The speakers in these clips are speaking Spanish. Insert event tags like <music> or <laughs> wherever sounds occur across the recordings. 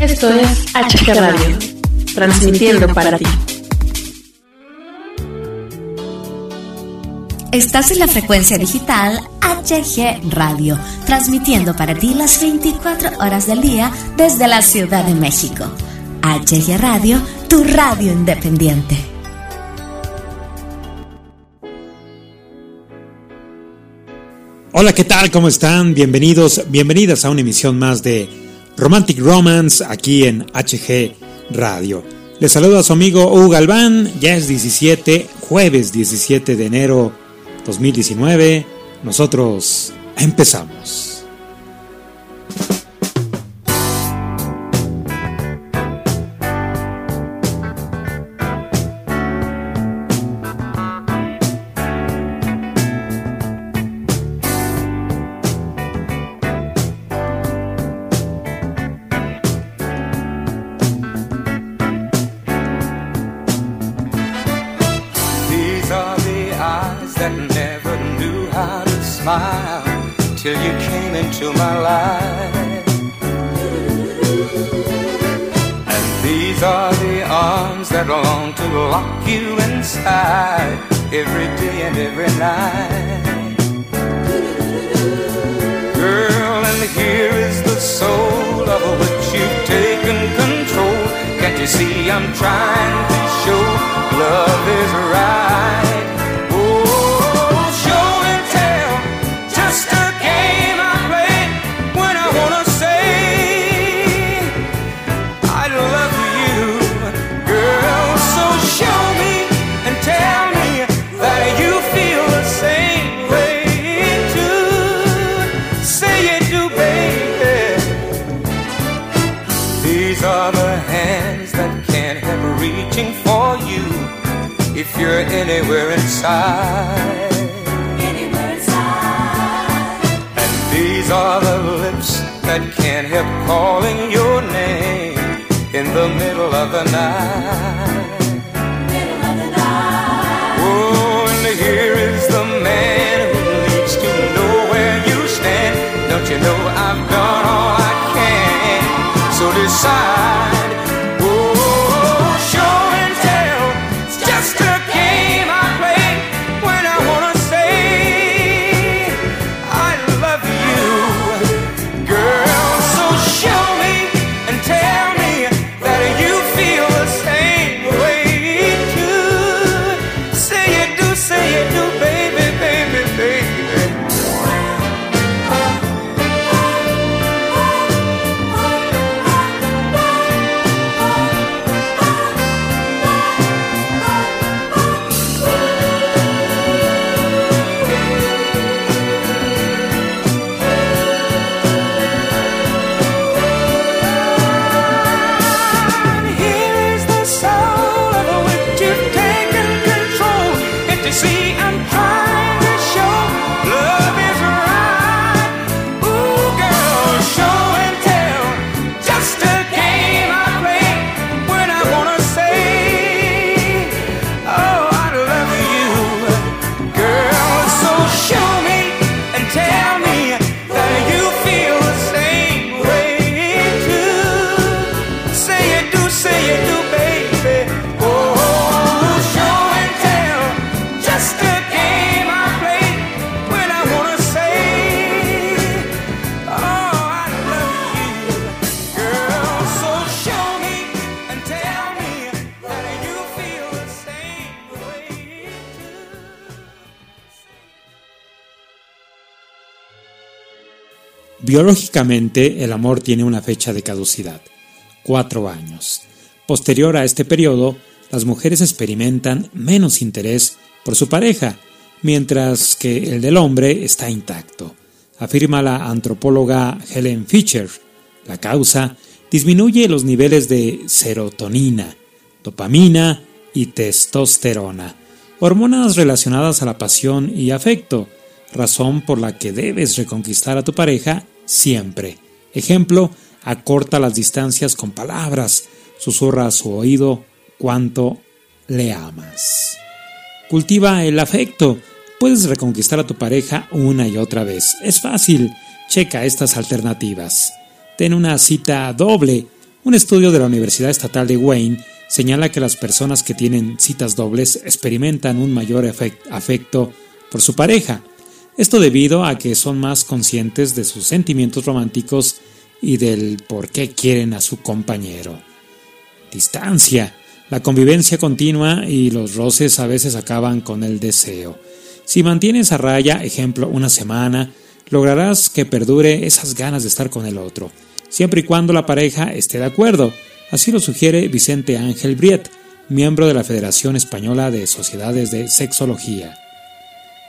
Esto es HG Radio, transmitiendo para ti. Estás en la frecuencia digital HG Radio, transmitiendo para ti las 24 horas del día desde la Ciudad de México. HG Radio, tu radio independiente. Hola, ¿qué tal? ¿Cómo están? Bienvenidos, bienvenidas a una emisión más de Romantic Romance aquí en HG Radio. Les saludo a su amigo Hugo Galván, ya es 17, jueves 17 de enero 2019. Nosotros empezamos. smile till you came into my life. And these are the arms that long to lock you inside every day and every night. Girl, and here is the soul of which you've taken control. Can't you see I'm trying to show love is right? anywhere, anywhere inside. Anywhere inside. And these are the lips that can't help calling your name in the middle of the night. Biológicamente, el amor tiene una fecha de caducidad, cuatro años. Posterior a este periodo, las mujeres experimentan menos interés por su pareja, mientras que el del hombre está intacto, afirma la antropóloga Helen Fischer. La causa disminuye los niveles de serotonina, dopamina y testosterona, hormonas relacionadas a la pasión y afecto, razón por la que debes reconquistar a tu pareja siempre. Ejemplo, acorta las distancias con palabras, susurra a su oído cuánto le amas. Cultiva el afecto. Puedes reconquistar a tu pareja una y otra vez. Es fácil. Checa estas alternativas. Ten una cita doble. Un estudio de la Universidad Estatal de Wayne señala que las personas que tienen citas dobles experimentan un mayor afecto por su pareja. Esto debido a que son más conscientes de sus sentimientos románticos y del por qué quieren a su compañero. Distancia. La convivencia continua y los roces a veces acaban con el deseo. Si mantienes a raya, ejemplo, una semana, lograrás que perdure esas ganas de estar con el otro, siempre y cuando la pareja esté de acuerdo. Así lo sugiere Vicente Ángel Briet, miembro de la Federación Española de Sociedades de Sexología.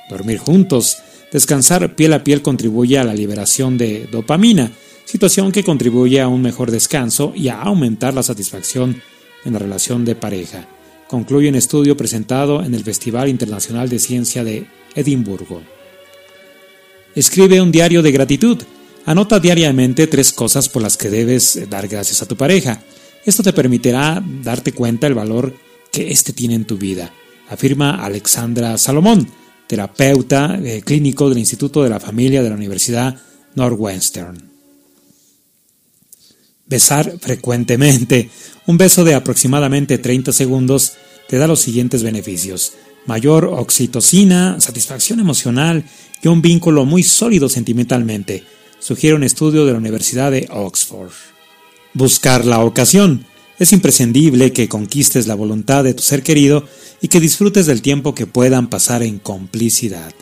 Dormir juntos, descansar piel a piel contribuye a la liberación de dopamina, situación que contribuye a un mejor descanso y a aumentar la satisfacción en la relación de pareja, concluye un estudio presentado en el Festival Internacional de Ciencia de Edimburgo. Escribe un diario de gratitud. Anota diariamente tres cosas por las que debes dar gracias a tu pareja. Esto te permitirá darte cuenta del valor que éste tiene en tu vida, afirma Alexandra Salomón, terapeuta eh, clínico del Instituto de la Familia de la Universidad Northwestern. Besar frecuentemente. Un beso de aproximadamente 30 segundos te da los siguientes beneficios. Mayor oxitocina, satisfacción emocional y un vínculo muy sólido sentimentalmente, sugiere un estudio de la Universidad de Oxford. Buscar la ocasión. Es imprescindible que conquistes la voluntad de tu ser querido y que disfrutes del tiempo que puedan pasar en complicidad.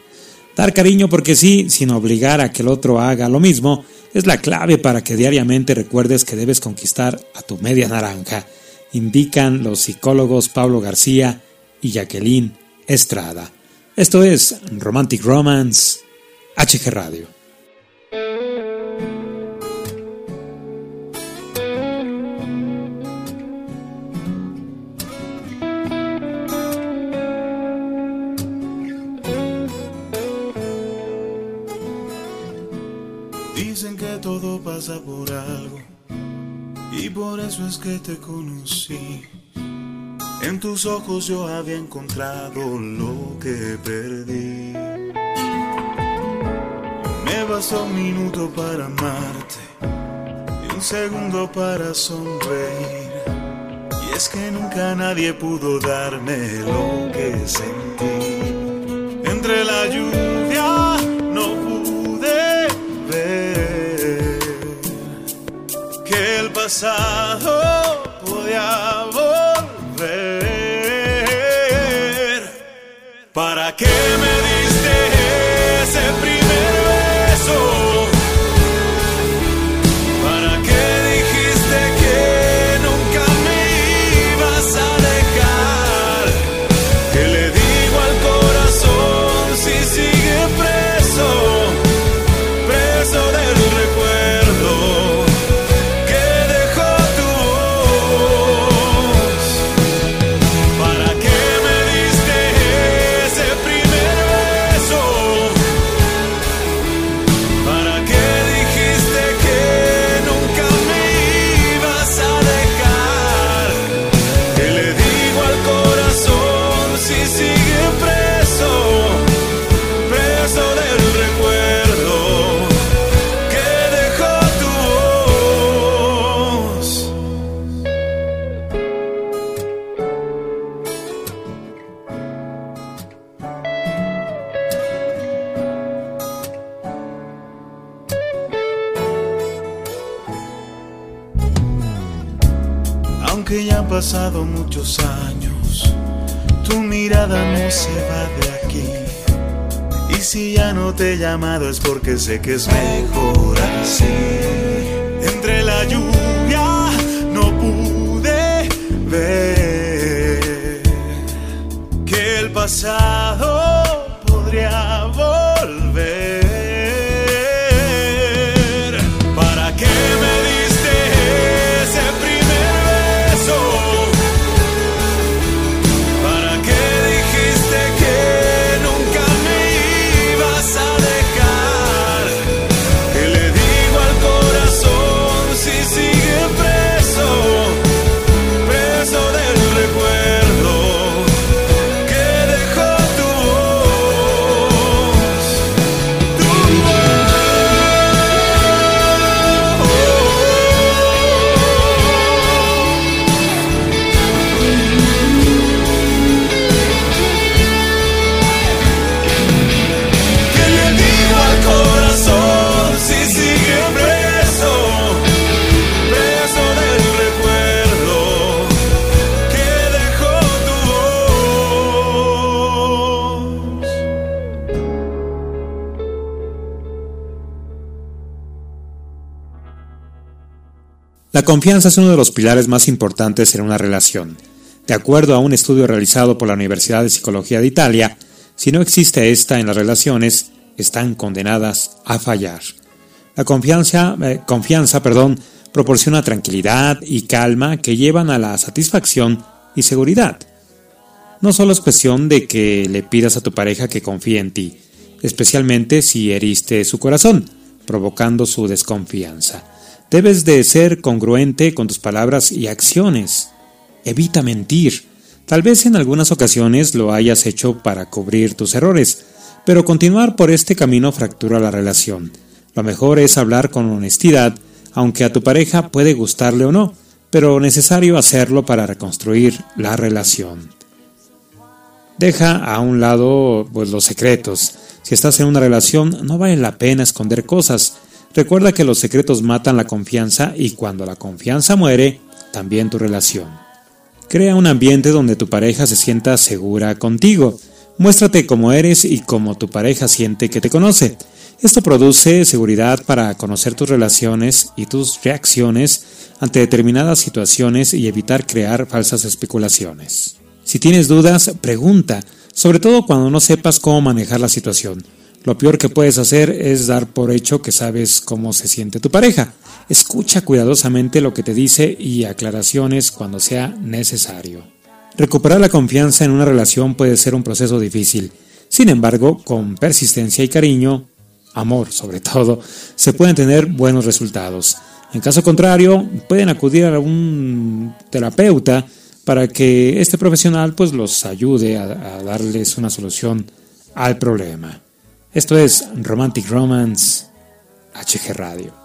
Dar cariño porque sí, sin obligar a que el otro haga lo mismo, es la clave para que diariamente recuerdes que debes conquistar a tu media naranja, indican los psicólogos Pablo García y Jacqueline Estrada. Esto es Romantic Romance, HG Radio. Por eso es que te conocí. En tus ojos yo había encontrado lo que perdí. Me bastó un minuto para amarte y un segundo para sonreír. Y es que nunca nadie pudo darme lo que sentí. Entre la lluvia pasado podía volver. ¿Para qué me pasado muchos años, tu mirada no se va de aquí. Y si ya no te he llamado es porque sé que es mejor así. La confianza es uno de los pilares más importantes en una relación. De acuerdo a un estudio realizado por la Universidad de Psicología de Italia, si no existe esta en las relaciones, están condenadas a fallar. La confianza, eh, confianza perdón, proporciona tranquilidad y calma que llevan a la satisfacción y seguridad. No solo es cuestión de que le pidas a tu pareja que confíe en ti, especialmente si heriste su corazón, provocando su desconfianza. Debes de ser congruente con tus palabras y acciones. Evita mentir. Tal vez en algunas ocasiones lo hayas hecho para cubrir tus errores, pero continuar por este camino fractura la relación. Lo mejor es hablar con honestidad, aunque a tu pareja puede gustarle o no, pero necesario hacerlo para reconstruir la relación. Deja a un lado pues, los secretos. Si estás en una relación, no vale la pena esconder cosas. Recuerda que los secretos matan la confianza y cuando la confianza muere, también tu relación. Crea un ambiente donde tu pareja se sienta segura contigo. Muéstrate como eres y como tu pareja siente que te conoce. Esto produce seguridad para conocer tus relaciones y tus reacciones ante determinadas situaciones y evitar crear falsas especulaciones. Si tienes dudas, pregunta, sobre todo cuando no sepas cómo manejar la situación. Lo peor que puedes hacer es dar por hecho que sabes cómo se siente tu pareja. Escucha cuidadosamente lo que te dice y aclaraciones cuando sea necesario. Recuperar la confianza en una relación puede ser un proceso difícil. Sin embargo, con persistencia y cariño, amor sobre todo, se pueden tener buenos resultados. En caso contrario, pueden acudir a un terapeuta para que este profesional pues los ayude a, a darles una solución al problema. Esto es Romantic Romance HG Radio.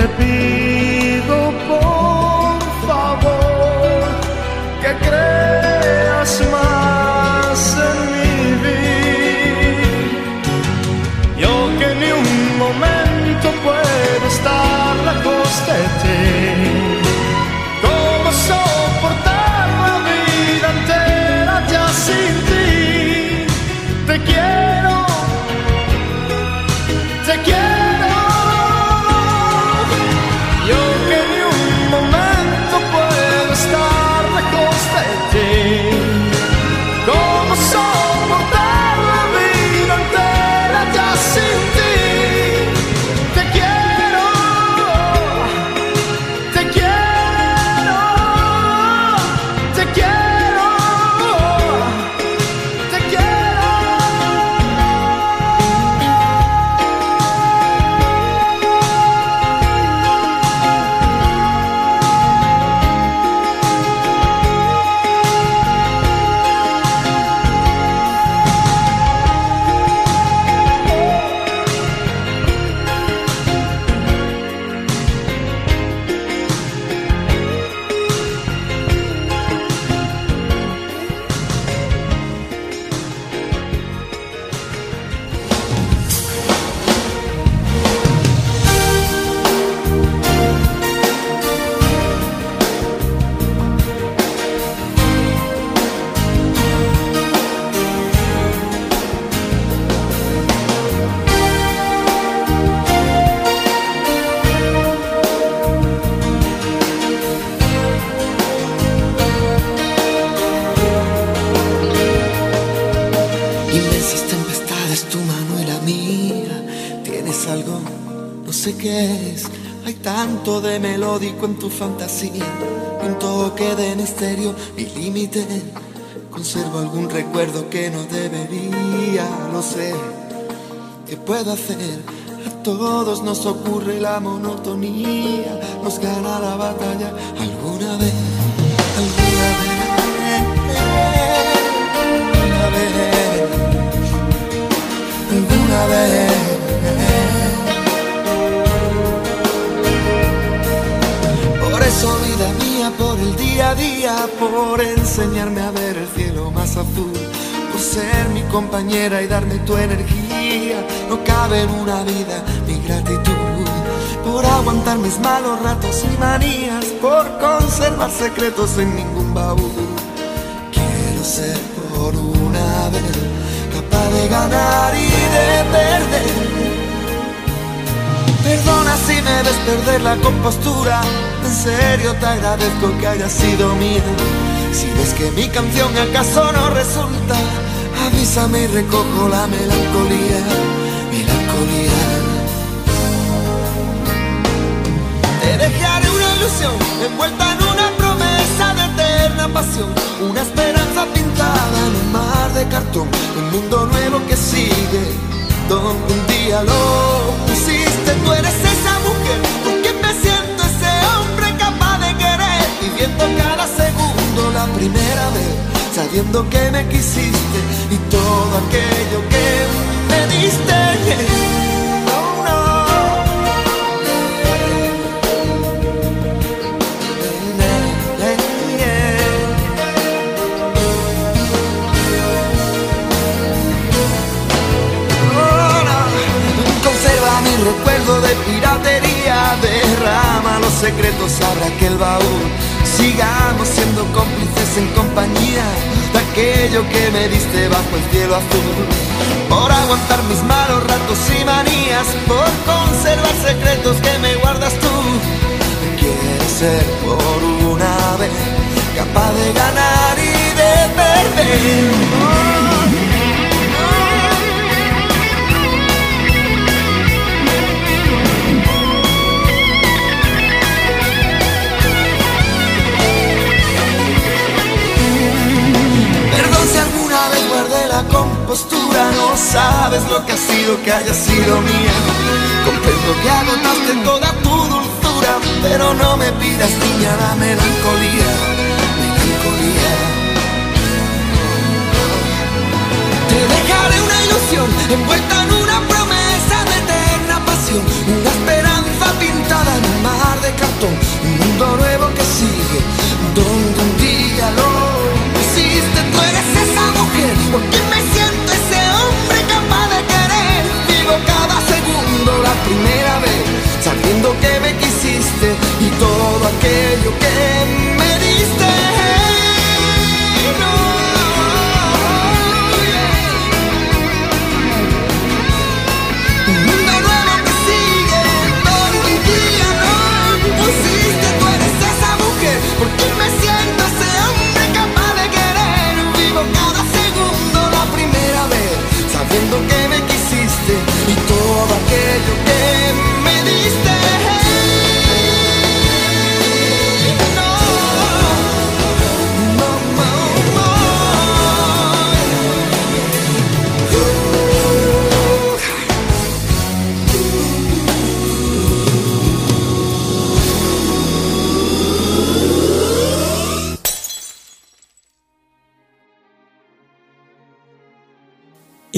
Be. En tu fantasía, un toque de misterio y límite. Conservo algún recuerdo que no debería, no sé qué puedo hacer. A todos nos ocurre la monotonía, nos gana la batalla alguna vez, alguna vez, alguna vez, alguna vez. Por el día a día, por enseñarme a ver el cielo más azul, por ser mi compañera y darme tu energía. No cabe en una vida mi gratitud, por aguantar mis malos ratos y manías, por conservar secretos en ningún baúl. Quiero ser por una vez capaz de ganar y de perder. Perdona si me ves perder la compostura en serio te agradezco que haya sido mía. Si ves que mi canción acaso no resulta, avísame y recojo la melancolía, melancolía. Te dejaré una ilusión envuelta en una promesa de eterna pasión, una esperanza pintada en un mar de cartón, un mundo nuevo que sigue, donde un día lo primera vez, sabiendo que me quisiste y todo aquello que me diste. Conserva mi recuerdo de piratería, derrama los secretos, abra aquel baúl Sigamos siendo cómplices en compañía de aquello que me diste bajo el cielo azul. Por aguantar mis malos ratos y manías, por conservar secretos que me guardas tú. Quiero ser por una vez capaz de ganar y de perder. No me pidas todo aquello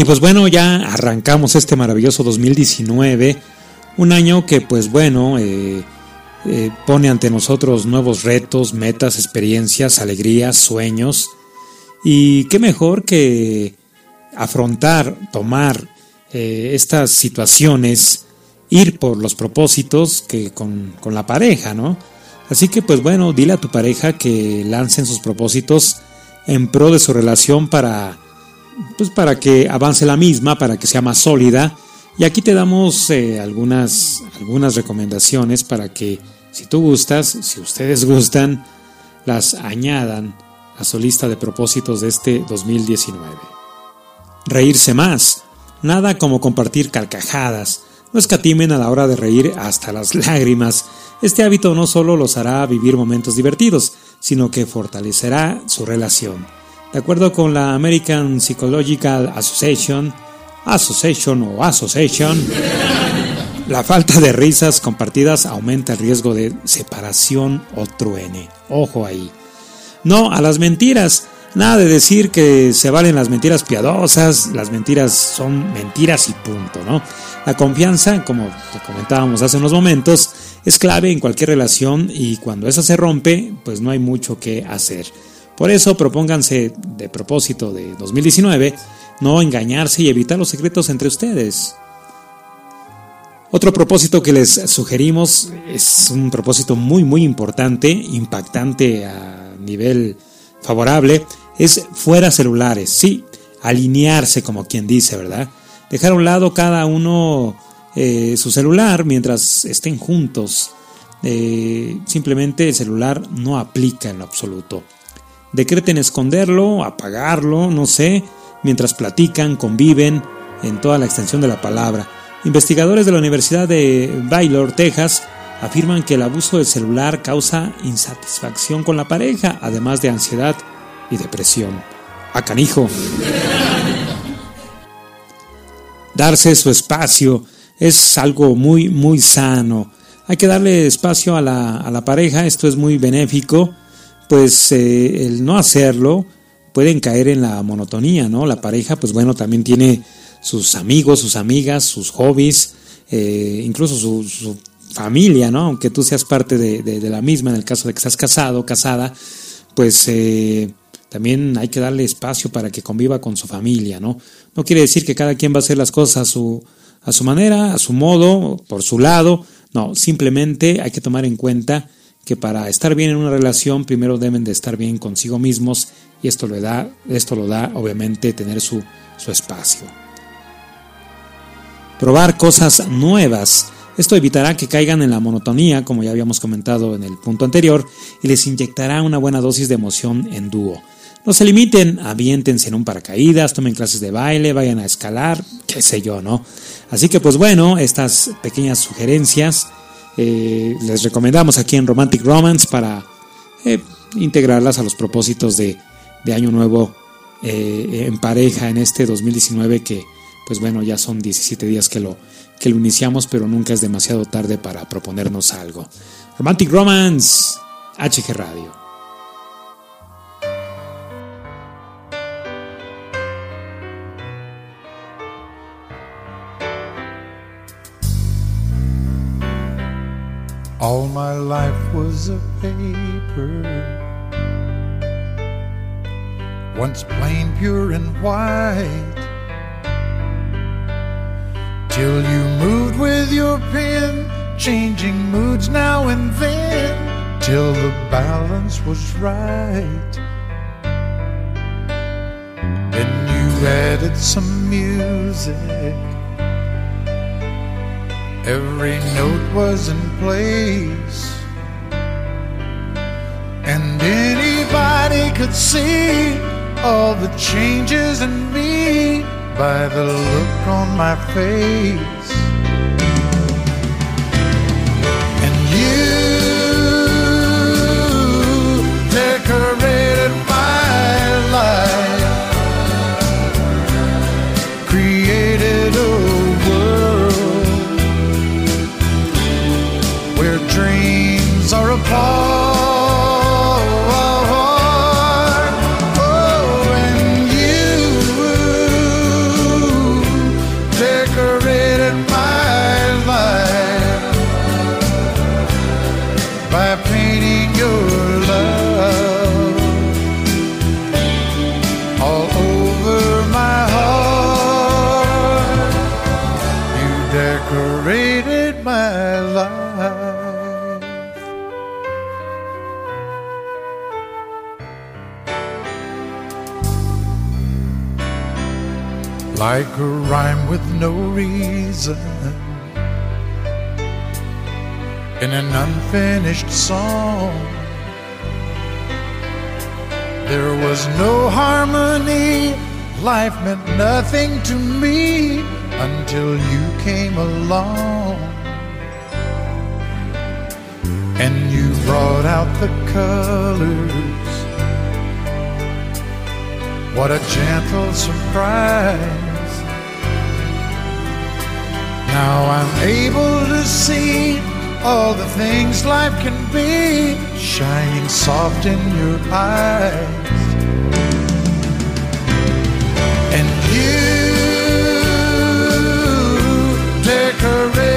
Y pues bueno, ya arrancamos este maravilloso 2019, un año que pues bueno, eh, eh, pone ante nosotros nuevos retos, metas, experiencias, alegrías, sueños. Y qué mejor que afrontar, tomar eh, estas situaciones, ir por los propósitos que con, con la pareja, ¿no? Así que pues bueno, dile a tu pareja que lancen sus propósitos en pro de su relación para pues para que avance la misma, para que sea más sólida. Y aquí te damos eh, algunas, algunas recomendaciones para que, si tú gustas, si ustedes gustan, las añadan a su lista de propósitos de este 2019. Reírse más. Nada como compartir carcajadas, No escatimen a la hora de reír hasta las <laughs> lágrimas. Este hábito no solo los hará vivir momentos divertidos, sino que fortalecerá su relación. De acuerdo con la American Psychological Association, Association o Association, la falta de risas compartidas aumenta el riesgo de separación o truene. Ojo ahí. No a las mentiras. Nada de decir que se valen las mentiras piadosas, las mentiras son mentiras y punto, ¿no? La confianza, como comentábamos hace unos momentos, es clave en cualquier relación y cuando esa se rompe, pues no hay mucho que hacer. Por eso propónganse de propósito de 2019 no engañarse y evitar los secretos entre ustedes. Otro propósito que les sugerimos es un propósito muy muy importante, impactante a nivel favorable, es fuera celulares, sí, alinearse como quien dice, ¿verdad? Dejar a un lado cada uno eh, su celular mientras estén juntos. Eh, simplemente el celular no aplica en absoluto. Decreten esconderlo, apagarlo, no sé, mientras platican, conviven en toda la extensión de la palabra. Investigadores de la Universidad de Baylor, Texas, afirman que el abuso del celular causa insatisfacción con la pareja, además de ansiedad y depresión. A canijo. Darse su espacio es algo muy, muy sano. Hay que darle espacio a la, a la pareja, esto es muy benéfico, pues eh, el no hacerlo pueden caer en la monotonía, ¿no? La pareja, pues bueno, también tiene sus amigos, sus amigas, sus hobbies, eh, incluso su, familia, ¿no? Aunque tú seas parte de, la misma, en el caso de que estás casado, casada, pues eh, también hay que darle espacio para que conviva con su familia, ¿no? No quiere decir que cada quien va a hacer las cosas a su, a su manera, a su modo, por su lado, no, simplemente hay que tomar en cuenta que para estar bien en una relación primero deben de estar bien consigo mismos y esto lo da, esto lo da obviamente tener su, su espacio probar cosas nuevas. Esto evitará que caigan en la monotonía, como ya habíamos comentado en el punto anterior, y les inyectará una buena dosis de emoción en dúo. No se limiten, aviéntense en un paracaídas, tomen clases de baile, vayan a escalar, qué sé yo, ¿no? Así que pues bueno, estas pequeñas sugerencias eh, les recomendamos aquí en Romantic Romance para eh, integrarlas a los propósitos de, Año Nuevo eh, en pareja en este 2019 que pues bueno, ya son 17 días que lo, que lo iniciamos, pero nunca es demasiado tarde para proponernos algo. Romantic Romance, HG Radio. All my life was a paper, once plain, pure, and white. Till you moved with your pen, changing moods now and then, till the balance was right. Then you added some music. Every note was in place. And anybody could see all the changes in me by the look on my face. Are apart. Like a rhyme with no reason in an unfinished song. There was no harmony life meant nothing to me until you came along. And you brought out the colors. What a gentle surprise. Now I'm able to see all the things life can be shining soft in your eyes. And you decorated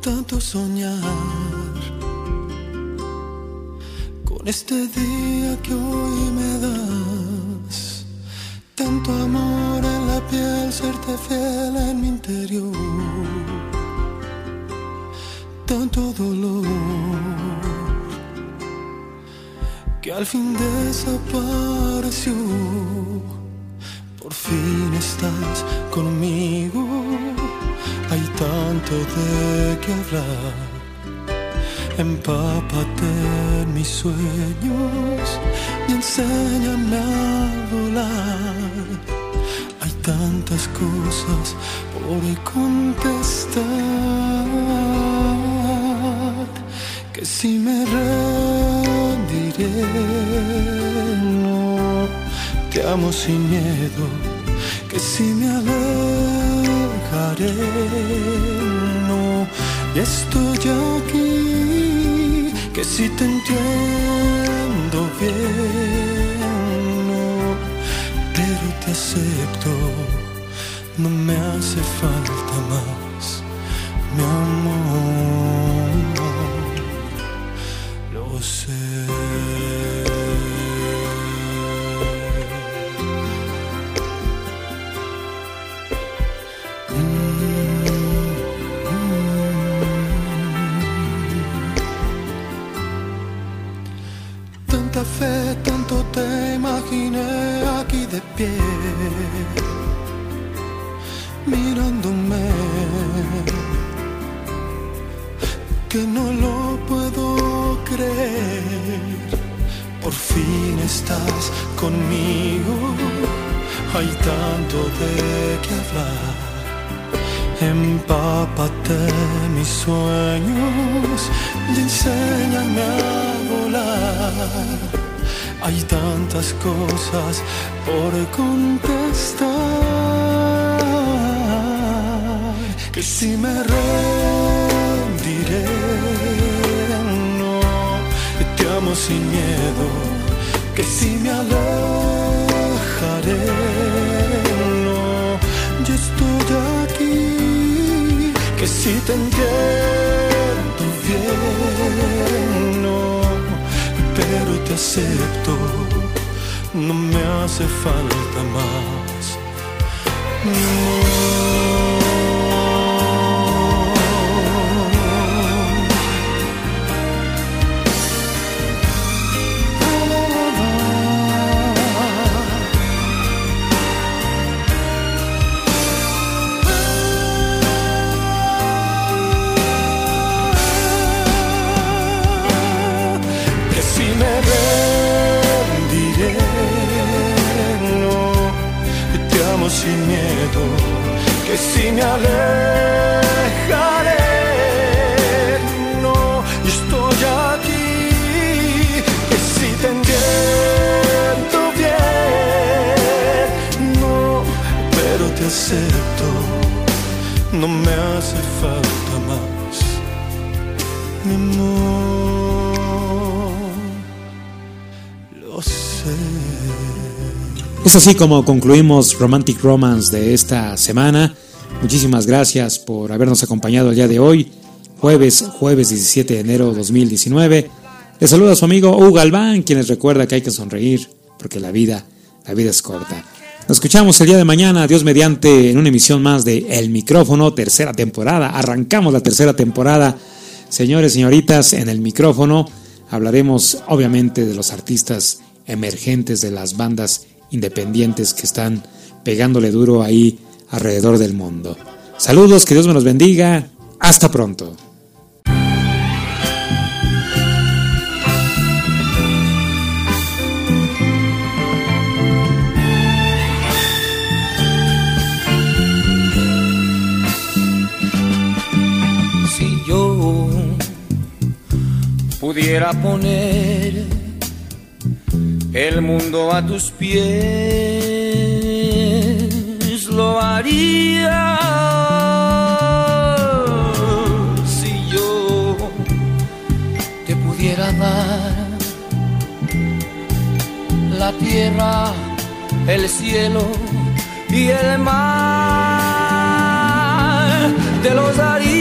Tanto soñar con este día que hoy me das. Tanto amor en la piel, serte fiel en mi interior. Tanto dolor que al fin desapareció. Por fin estás conmigo, de qué hablar. Empápate mis sueños y enséñame a volar. Hay tantas cosas por contestar que si me rendiré, no te amo sin miedo, que si me alejaré, y estoy aquí, que si te entiendo bien, pero te acepto, no me hace falta más, mi amor, mirándome, que no lo puedo creer. Por fin estás conmigo, hay tanto de qué hablar. Empápate mis sueños y enséñame a volar. Hay tantas cosas por contestar que si me rendiré, no, te amo sin miedo, que si me alejaré, no, yo estoy aquí, que si te entiendo bien, no, pero te acepto, no me hace falta más. No. Es así como concluimos Romantic Romance de esta semana. Muchísimas gracias por habernos acompañado el día de hoy, jueves, jueves 17 de enero de 2019. Les saluda su amigo Hugo Galván, quien les recuerda que hay que sonreír, porque la vida, la vida es corta. Nos escuchamos el día de mañana, Dios mediante, en una emisión más de El Micrófono, tercera temporada. Arrancamos la tercera temporada. Señores, señoritas, en el micrófono hablaremos obviamente de los artistas emergentes de las bandas independientes que están pegándole duro ahí alrededor del mundo. Saludos, que Dios me los bendiga. Hasta pronto. Si yo pudiera poner el mundo a tus pies, lo haría. Si yo te pudiera dar la tierra, el cielo y el mar, te los daría.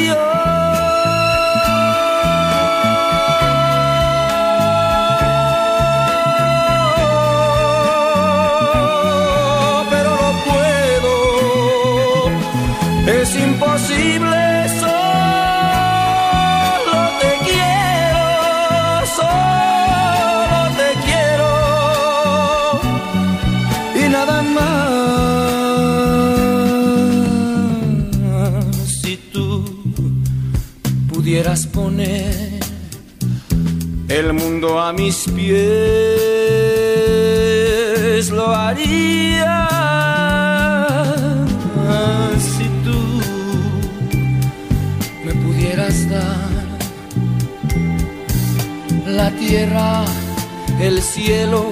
A mis pies, lo haría. Si tú me pudieras dar la tierra, el cielo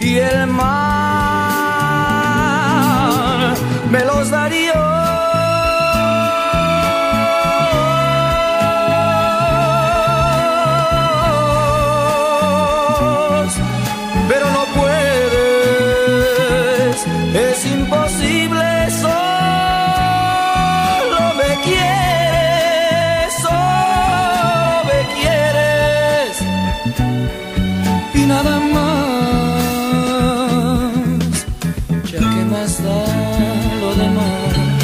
y el mar, me los daría es imposible, solo me quieres, solo me quieres y nada más, ya que más da lo demás,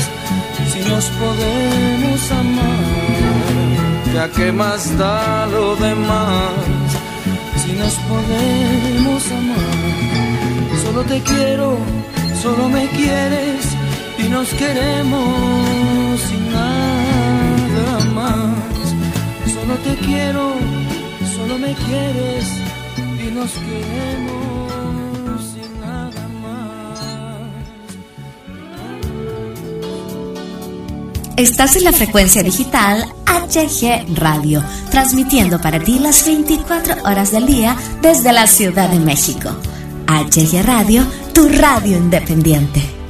si nos podemos amar, ya que más da lo demás si nos podemos amar. Solo te quiero, solo me quieres y nos queremos sin nada más. Solo te quiero, solo me quieres y nos queremos sin nada más. Estás en la frecuencia digital HG Radio, transmitiendo para ti las 24 horas del día desde la Ciudad de México. HG Radio, tu radio independiente.